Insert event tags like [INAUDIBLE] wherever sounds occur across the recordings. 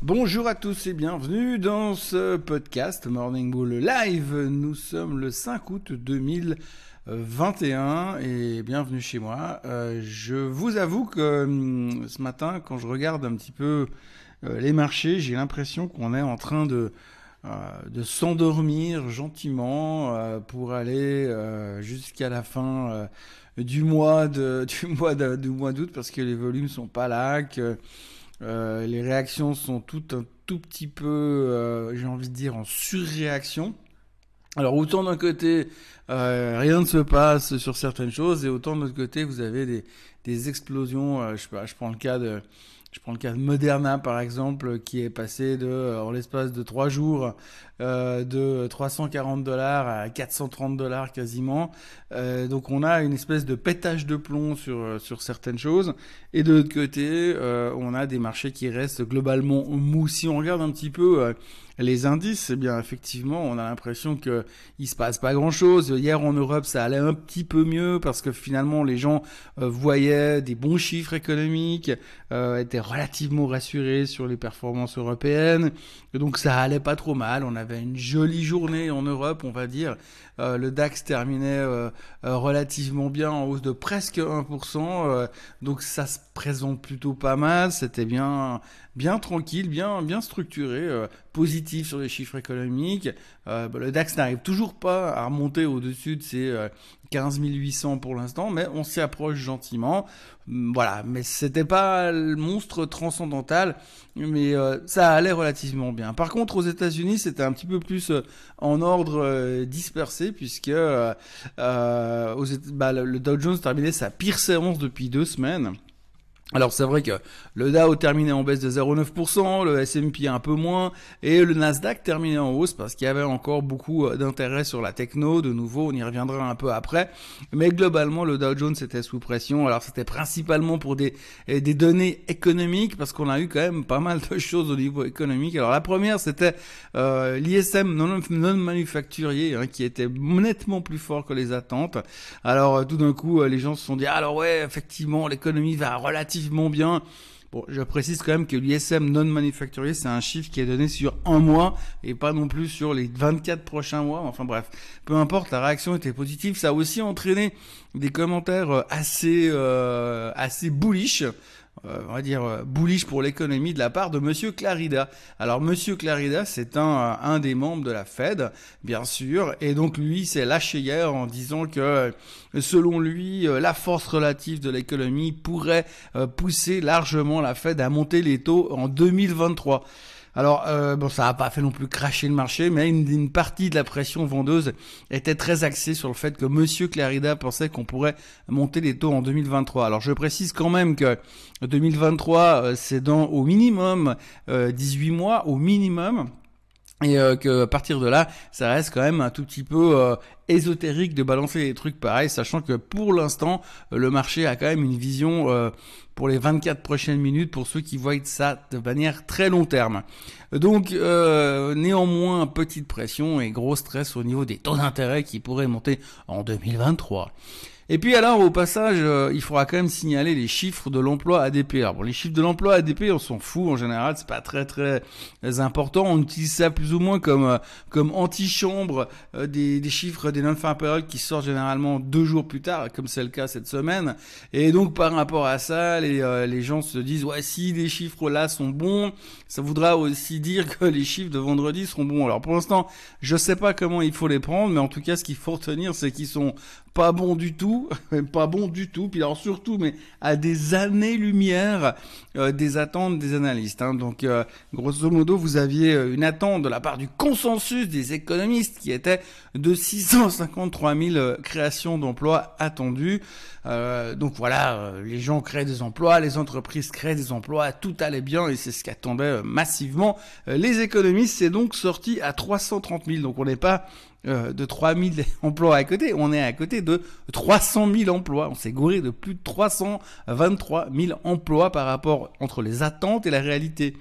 Bonjour à tous et bienvenue dans ce podcast Morning Bull Live. Nous sommes le 5 août 2021 et bienvenue chez moi. Euh, je vous avoue que hum, ce matin, quand je regarde un petit peu euh, les marchés, j'ai l'impression qu'on est en train de euh, s'endormir gentiment pour aller jusqu'à la fin du mois [LAUGHS] mois d'août parce que les volumes sont pas là euh, les réactions sont toutes un tout petit peu, euh, j'ai envie de dire, en surréaction. Alors autant d'un côté, euh, rien ne se passe sur certaines choses, et autant de l'autre côté, vous avez des, des explosions. je, sais pas, je prends le cas de je prends le cas de Moderna par exemple, qui est passé de, en l'espace de trois jours, euh, de 340 dollars à 430 dollars quasiment. Euh, donc on a une espèce de pétage de plomb sur sur certaines choses. Et de l'autre côté, euh, on a des marchés qui restent globalement mous. Si on regarde un petit peu euh, les indices, eh bien effectivement, on a l'impression que il se passe pas grand-chose. Hier en Europe, ça allait un petit peu mieux parce que finalement les gens euh, voyaient des bons chiffres économiques, euh, étaient relativement rassurés sur les performances européennes. donc ça allait pas trop mal. On avait une jolie journée en Europe, on va dire. Euh, le DAX terminait relativement bien en hausse de presque 1%. donc ça se présente plutôt pas mal. C'était bien bien tranquille, bien, bien structuré, euh, positif sur les chiffres économiques. Euh, bah, le DAX n'arrive toujours pas à remonter au-dessus de ses 15 euh, 800 pour l'instant, mais on s'y approche gentiment. Hum, voilà, mais c'était pas le monstre transcendantal, mais ça allait relativement bien. Par contre, aux États-Unis, c'était un petit peu plus en ordre dispersé, puisque bah, le Dow Jones terminait sa pire séance depuis deux semaines. Alors c'est vrai que le Dow terminait en baisse de 0,9%, le S&P un peu moins, et le Nasdaq terminait en hausse parce qu'il y avait encore beaucoup euh, d'intérêt sur la techno. De nouveau, on y reviendra un peu après. Mais globalement, le Dow Jones était sous pression. Alors c'était principalement pour des, des données économiques parce qu'on a eu quand même pas mal de [LAUGHS] choses au niveau économique. Alors la première, c'était euh, l'ISM non, non manufacturier hein, qui était nettement plus fort que les attentes. Alors euh, tout d'un coup, les gens se sont dit ah, alors ouais, effectivement, l'économie va relativement bien. Bon, je précise quand même que l'ISM non manufacturier, c'est un chiffre qui est donné sur un mois et pas non plus sur les 24 prochains mois. Enfin bref, peu importe, la réaction était positive. Ça a aussi entraîné des commentaires euh, assez euh, assez bullish euh, on va dire euh, bullish pour l'économie de la part de Monsieur Clarida. Alors Monsieur Clarida, c'est un, un des membres de la Fed, bien sûr, et donc lui s'est lâché hier en disant que selon lui, euh, la force relative de l'économie pourrait pousser largement la Fed à monter les taux en 2023. Alors, euh, bon, ça n'a pas fait non plus cracher le marché, mais une, partie de la pression vendeuse était très axée sur le fait que Monsieur Clarida pensait qu'on pourrait monter les taux en 2023. Alors, je précise quand même que 2023, euh, c'est dans au minimum 18 euh, mois, au minimum et euh, que à partir de là, ça reste quand même un tout petit peu euh, ésotérique de balancer des trucs pareils, sachant que pour l'instant, le marché a quand même une vision euh, pour les 24 prochaines minutes pour ceux qui voient ça de manière très long terme. Donc néanmoins, petite pression et gros stress au niveau des taux d'intérêt qui pourraient monter en 2023. Et puis alors au passage, euh, il faudra quand même signaler les chiffres de l'emploi ADP. Alors bon, les chiffres de l'emploi ADP, on s'en fout en général, c'est pas très très important. On utilise ça plus ou moins comme euh, comme antichambre euh, des, des chiffres des non-farm qui sortent généralement deux jours plus tard, comme c'est le cas cette semaine. Et donc par rapport à ça, les les gens se disent ouais si les chiffres là sont bons, ça voudra aussi dire que les chiffres de vendredi seront bons. Alors pour l'instant, je sais pas comment il faut les prendre, mais en tout cas ce qu'il faut retenir, c'est qu'ils sont pas bon du tout, [LAUGHS] pas bon du tout, puis alors surtout, mais à des années-lumière euh, des attentes des analystes. Hein. Donc, euh, grosso modo, vous aviez euh, une attente de la part du consensus des économistes qui était de 653 000 créations d'emplois attendues. donc voilà, les gens créent des emplois, les entreprises créent des emplois, tout allait bien et c'est ce qu'attendaient massivement les économistes. C'est donc sorti à 330 000, donc on n'est pas euh, de 3000 [LAUGHS] emplois à côté, on est à côté de 300 000 emplois. On s'est gouré de plus de 323 000 emplois par rapport entre les attentes et la réalité.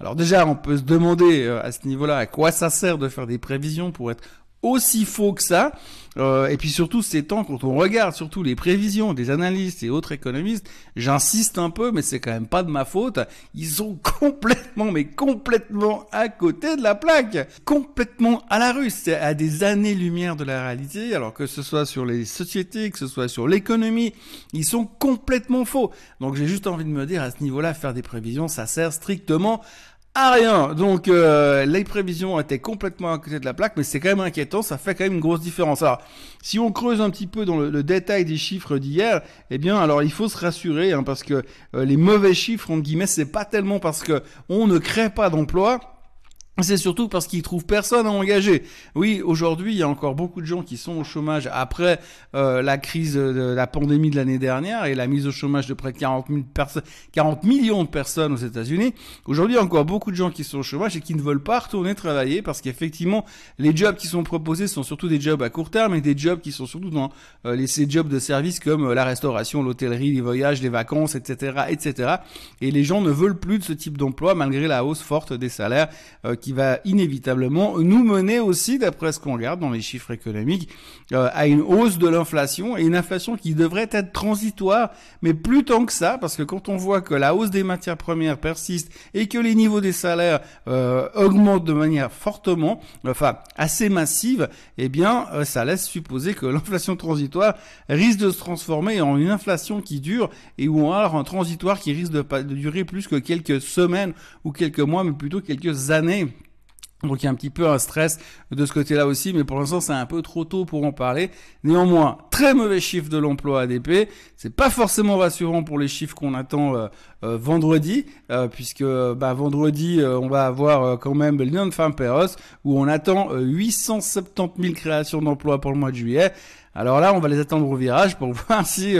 Alors déjà, on peut se demander euh, à ce niveau-là à quoi ça sert de faire des prévisions pour être aussi faux que ça. Euh, et puis surtout ces temps, quand on regarde surtout les prévisions des analystes et autres économistes, j'insiste un peu, mais c'est quand même pas de ma faute. Ils sont [LAUGHS] complètement, mais complètement à côté de la plaque, complètement à la. C'est à des années-lumière de la réalité. Alors que ce soit sur les sociétés, que ce soit sur l'économie, ils sont complètement faux. Donc j'ai juste envie de me dire à ce niveau-là, faire des prévisions, ça sert strictement à rien. Donc euh, les prévisions étaient complètement à côté de la plaque, mais c'est quand même inquiétant, ça fait quand même une grosse différence. Alors, si on creuse un petit peu dans le, détail des chiffres d'hier, eh bien, alors il faut se rassurer, hein, parce que euh, les mauvais chiffres, entre guillemets, c'est pas tellement parce que on ne crée pas d'emplois, c'est surtout parce qu'ils trouvent personne à engager. Oui, aujourd'hui, il y a encore beaucoup de gens qui sont au chômage après euh, la crise de la pandémie de l'année dernière et la mise au chômage de près de 40, 40 millions de personnes aux États-Unis. Aujourd'hui, il y a encore beaucoup de gens qui sont au chômage et qui ne veulent pas retourner travailler parce qu'effectivement, les jobs qui sont proposés sont surtout des jobs à court terme et des jobs qui sont surtout dans euh, les, ces jobs de service comme euh, la restauration, l'hôtellerie, les voyages, les vacances, etc., etc. Et les gens ne veulent plus de ce type d'emploi malgré la hausse forte des salaires qui va inévitablement nous mener aussi, d'après ce qu'on regarde dans les chiffres économiques, euh, à une hausse de l'inflation et une inflation qui devrait être transitoire, mais plus tant que ça, parce que quand on voit que la hausse des matières premières persiste et que les niveaux des salaires euh, augmentent de manière fortement, enfin assez massive, eh bien euh, ça laisse supposer que l'inflation transitoire risque de se transformer en une inflation qui dure et va avoir un transitoire qui risque de, de durer plus que quelques semaines ou quelques mois, mais plutôt quelques années. Donc il y a un petit peu un stress de ce côté-là aussi, mais pour l'instant c'est un peu trop tôt pour en parler. Néanmoins, très mauvais chiffre de l'emploi ADP. C'est pas forcément rassurant pour les chiffres qu'on attend euh, euh, vendredi, euh, puisque bah, vendredi on va avoir quand même le non-farm où on attend 870 000 créations d'emplois pour le mois de juillet. Alors là, on va les attendre au virage pour [LAUGHS] voir si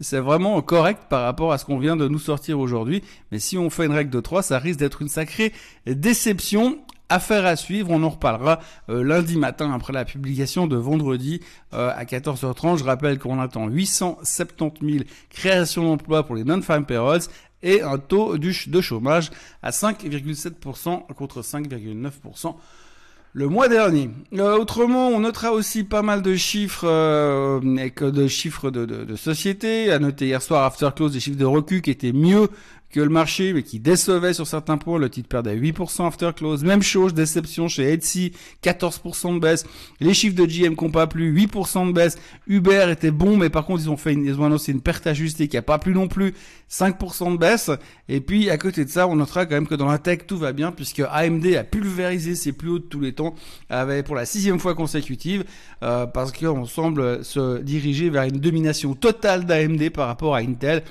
c'est vraiment correct par rapport à ce qu'on vient de nous sortir aujourd'hui. Mais si on fait une règle de 3, ça risque d'être une sacrée déception. Affaire à suivre, on en reparlera euh, lundi matin après la publication de vendredi euh, à 14h30. Je rappelle qu'on attend 870 000 créations d'emplois pour les non-farm payrolls et un taux de chômage à 5,7% contre 5,9% le mois dernier. Euh, autrement, on notera aussi pas mal de chiffres, euh, de chiffres de, de, de société. À noter hier soir, After Close, des chiffres de recul qui étaient mieux que le marché, mais qui décevait sur certains points. Le titre perdait 8% after close. Même chose, déception chez Etsy, 14% de baisse. Les chiffres de GM n'ont pas plu, 8% de baisse. Uber était bon, mais par contre, ils ont fait une, ils ont annoncé une perte ajustée qui a pas plu non plus, 5% de baisse. Et puis, à côté de ça, on notera quand même que dans la tech, tout va bien, puisque AMD a pulvérisé ses plus hauts de tous les temps, avec, pour la sixième fois consécutive, euh, parce qu'on semble se diriger vers une domination totale d'AMD par rapport à Intel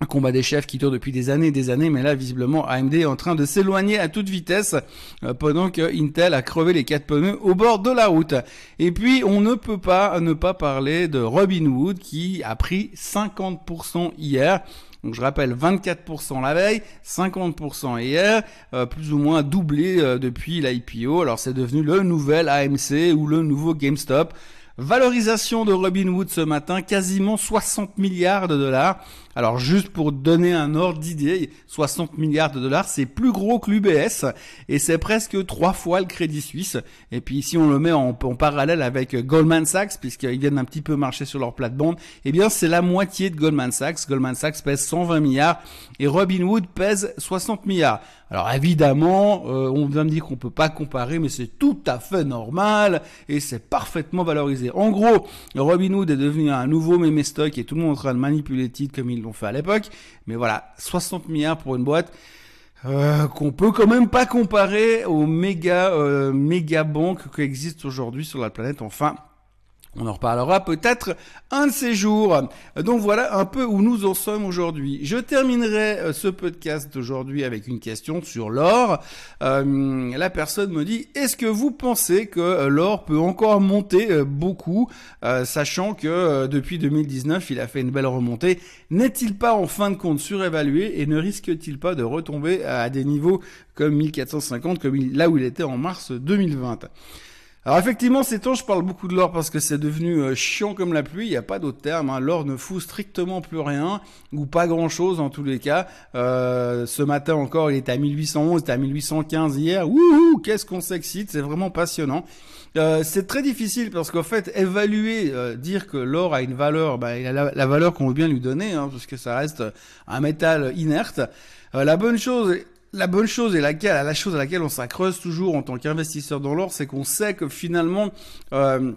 un combat des chefs qui dure depuis des années et des années, mais là visiblement AMD est en train de s'éloigner à toute vitesse euh, pendant que Intel a crevé les quatre pneus au bord de la route. Et puis on ne peut pas ne pas parler de Robinhood qui a pris 50% hier. Donc je rappelle 24% la veille, 50% hier, euh, plus ou moins doublé euh, depuis l'IPO. Alors c'est devenu le nouvel AMC ou le nouveau GameStop. Valorisation de Robinhood ce matin, quasiment 60 milliards de dollars. Alors juste pour donner un ordre d'idée, 60 milliards de dollars, c'est plus gros que l'UBS et c'est presque trois fois le Crédit Suisse. Et puis si on le met en, parallèle avec Goldman Sachs, puisqu'ils viennent un petit peu marcher sur leur plate-bande, eh bien c'est la moitié de Goldman Sachs. Goldman Sachs pèse 120 milliards et Robinhood pèse 60 milliards. Alors évidemment, euh, on va me dire qu'on peut pas comparer, mais c'est tout à fait normal et c'est parfaitement valorisé. En gros, Robinhood est devenu un nouveau meme stock et tout le monde est en train de manipuler le titre comme il fait à l'époque. Mais voilà, 60 milliards pour une boîte. Euh, qu'on peut quand même pas comparer aux méga euh, méga banques qui existent aujourd'hui sur la planète. Enfin, on en reparlera peut-être un de ces jours. Donc voilà un peu où nous en sommes aujourd'hui. Je terminerai euh, ce podcast d'aujourd'hui avec une question sur l'or. Euh, la personne me dit, est-ce que vous pensez que euh, l'or peut encore monter beaucoup, sachant que depuis 2019, il a fait une belle remontée N'est-il pas en fin de compte surévalué et ne risque-t-il pas de retomber à des niveaux comme 1450, comme là où il était en mars 2020 Alors effectivement, ces temps, je parle beaucoup de l'or parce que c'est devenu euh, chiant comme la pluie. Il n'y a pas d'autre terme. Hein. L'or ne fout strictement plus rien ou pas grand-chose en tous les cas. Euh, ce matin encore, il était à 1811, il était à 1815 hier. Wouhou, qu'est-ce qu'on s'excite C'est vraiment passionnant. Euh, c'est très difficile parce qu'en fait, évaluer, euh, dire que l'or a une valeur, bah, a la, valeur qu'on veut bien lui donner, hein, parce que ça reste un métal inerte. La bonne chose la bonne chose et laquelle, la chose à laquelle on s'accroche toujours en tant qu'investisseur dans l'or, c'est qu'on sait que finalement, euh,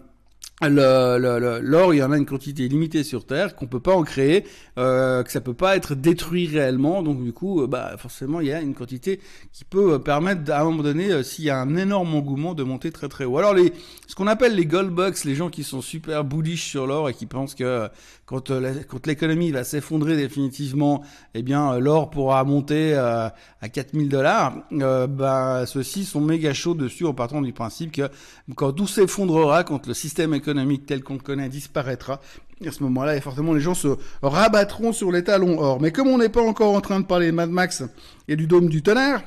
l'or, il y en a une quantité limitée sur Terre, qu'on peut pas en créer, euh, que ça peut pas être détruit réellement. Donc du coup, euh, bah forcément, il y a une quantité qui peut euh, permettre à un moment donné, euh, s'il y a un énorme engouement, de monter très très haut. Alors les, ce qu'on appelle les gold bucks, les gens qui sont super bullish sur l'or et qui pensent que quand, l'économie va s'effondrer définitivement, eh bien l'or pourra monter à 4000 dollars. bah ceux-ci sont méga chauds dessus en partant du principe que quand tout s'effondrera, quand le système économique économique tel qu'on connaît disparaîtra. à ce moment-là, et forcément, les gens se rabattront sur les talons or. Mais comme on n'est pas encore en train de parler de Mad Max et du dôme du tonnerre,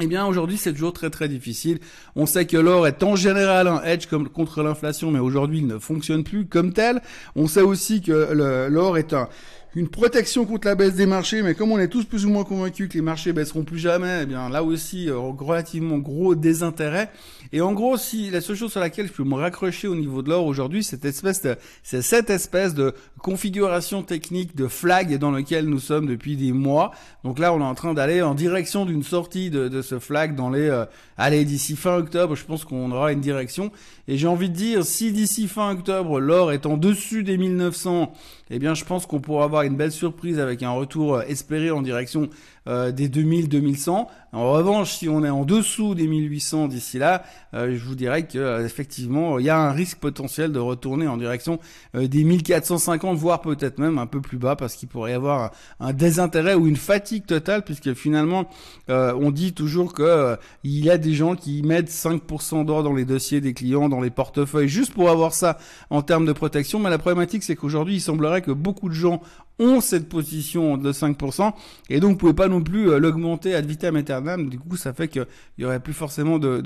eh bien, aujourd'hui, c'est toujours très très difficile. On sait que l'or est en général un hedge contre l'inflation, mais aujourd'hui, il ne fonctionne plus comme tel. On sait aussi que l'or est un, une protection contre la baisse des marchés, mais comme on est tous plus ou moins convaincus que les marchés baisseront plus jamais, eh bien là aussi euh, relativement gros désintérêt. Et en gros, si la seule chose sur laquelle je peux me raccrocher au niveau de l'or aujourd'hui, cette espèce c'est cette espèce de configuration technique de flag dans lequel nous sommes depuis des mois. Donc là, on est en train d'aller en direction d'une sortie de, de, ce flag dans les, euh, allez d'ici fin octobre, je pense qu'on aura une direction. Et j'ai envie de dire, si d'ici fin octobre l'or est en dessus des 1900 eh bien je pense qu'on pourra avoir une belle surprise avec un retour euh, espéré en direction euh, des 2000-2100. En revanche, si on est en dessous des 1800 d'ici là, euh, je vous dirais que euh, effectivement, il y a un risque potentiel de retourner en direction des 1450, voire peut-être même un peu plus bas, parce qu'il pourrait y avoir un, désintérêt ou une fatigue totale, puisque finalement, on dit toujours que il y a des gens qui mettent 5% d'or dans les dossiers des clients, dans les portefeuilles, juste pour avoir ça en termes de protection. Mais la problématique, c'est qu'aujourd'hui, il semblerait que beaucoup de gens ont cette position de 5%, et donc vous pouvez pas non plus euh, l'augmenter ad vitam aeternam, du coup ça fait qu'il y aurait plus forcément de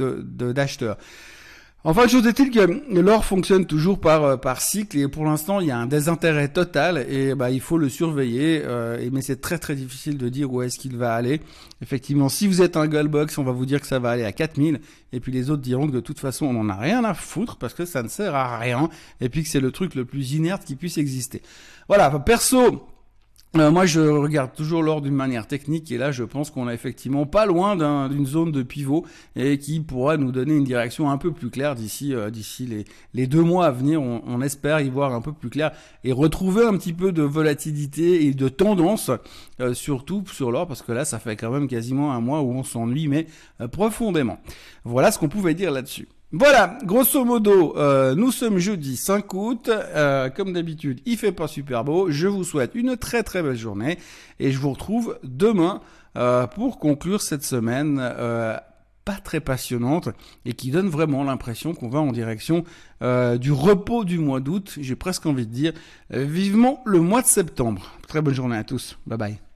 d'acheteurs. Enfin, chose est-il que l'or fonctionne toujours par euh, par cycle et pour l'instant il y a un désintérêt total et bah il faut le surveiller. Euh, mais c'est très très difficile de dire où est-ce qu'il va aller. Effectivement, si vous êtes un goldbox, on va vous dire que ça va aller à 4000 et puis les autres diront que de toute façon on n'en a rien à foutre parce que ça ne sert à rien et puis que c'est le truc le plus inerte qui puisse exister. Voilà, perso, euh, moi, je regarde toujours l'or d'une manière technique et là, je pense qu'on est effectivement pas loin d'une zone de pivot et qui pourra nous donner une direction un peu plus claire d'ici euh, d'ici les, deux mois à venir. On, on, espère y voir un peu plus clair et retrouver un petit peu de volatilité et de tendance, euh, surtout sur l'or, parce que là, ça fait quand même quasiment un mois où on s'ennuie, mais profondément. Voilà ce qu'on pouvait dire là-dessus. Voilà, grosso modo, euh, nous sommes jeudi 5 août. Euh, comme d'habitude, il fait pas super beau. Je vous souhaite une très très belle journée et je vous retrouve demain euh, pour conclure cette semaine pas très passionnante et qui donne vraiment l'impression qu'on va en direction du repos du mois d'août. J'ai presque envie de dire vivement le mois de septembre. Très bonne journée à tous. Bye bye.